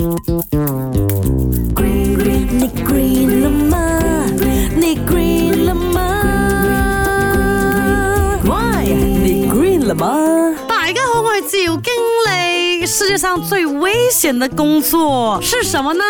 你你你世界上最危险的工作是什么呢？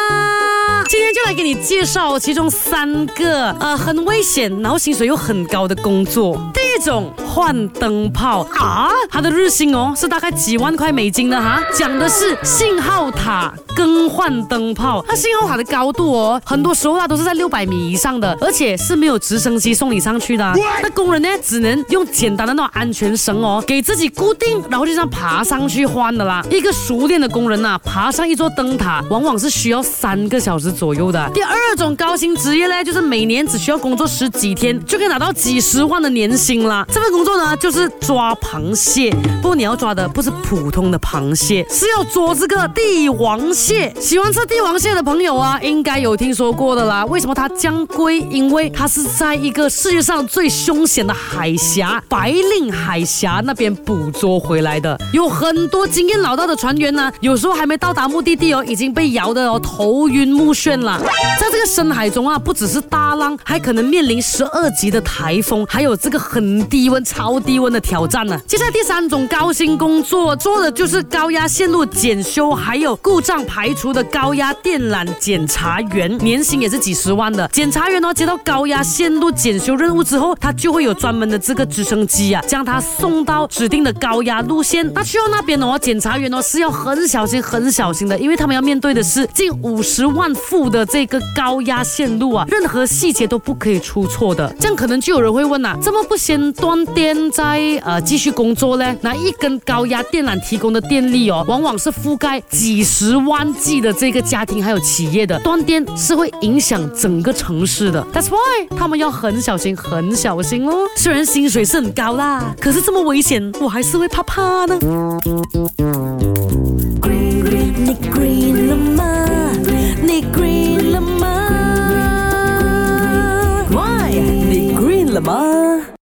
今天就来给你介绍其中三个，呃，很危险，然后薪水又很高的工作。第一种换灯泡啊，它的日薪哦是大概几万块美金的哈，讲的是信号塔。更换灯泡，那信号塔的高度哦，很多时候它都是在六百米以上的，而且是没有直升机送你上去的。那工人呢，只能用简单的那种安全绳哦，给自己固定，然后就这样爬上去换的啦。一个熟练的工人呐，爬上一座灯塔，往往是需要三个小时左右的。第二种高薪职业呢，就是每年只需要工作十几天，就可以拿到几十万的年薪啦。这份工作呢，就是抓螃蟹，不，过你要抓的不是普通的螃蟹，是要捉这个帝王。蟹。蟹喜欢吃帝王蟹的朋友啊，应该有听说过的啦。为什么它将归？因为它是在一个世界上最凶险的海峡——白令海峡那边捕捉回来的。有很多经验老道的船员呢，有时候还没到达目的地哦，已经被摇的哦头晕目眩了。在这个深海中啊，不只是大浪，还可能面临十二级的台风，还有这个很低温、超低温的挑战呢。接下来第三种高薪工作做的就是高压线路检修，还有故障排。排除的高压电缆检查员年薪也是几十万的。检查员哦，接到高压线路检修任务之后，他就会有专门的这个直升机啊，将他送到指定的高压路线。那去到那边的、哦，检查员哦是要很小心、很小心的，因为他们要面对的是近五十万伏的这个高压线路啊，任何细节都不可以出错的。这样可能就有人会问啊，怎么不先断电再呃继续工作呢？那一根高压电缆提供的电力哦，往往是覆盖几十万。三季的这个家庭还有企业的断电是会影响整个城市的，That's why 他们要很小心，很小心哦。虽然薪水是很高啦，可是这么危险，我还是会怕怕的。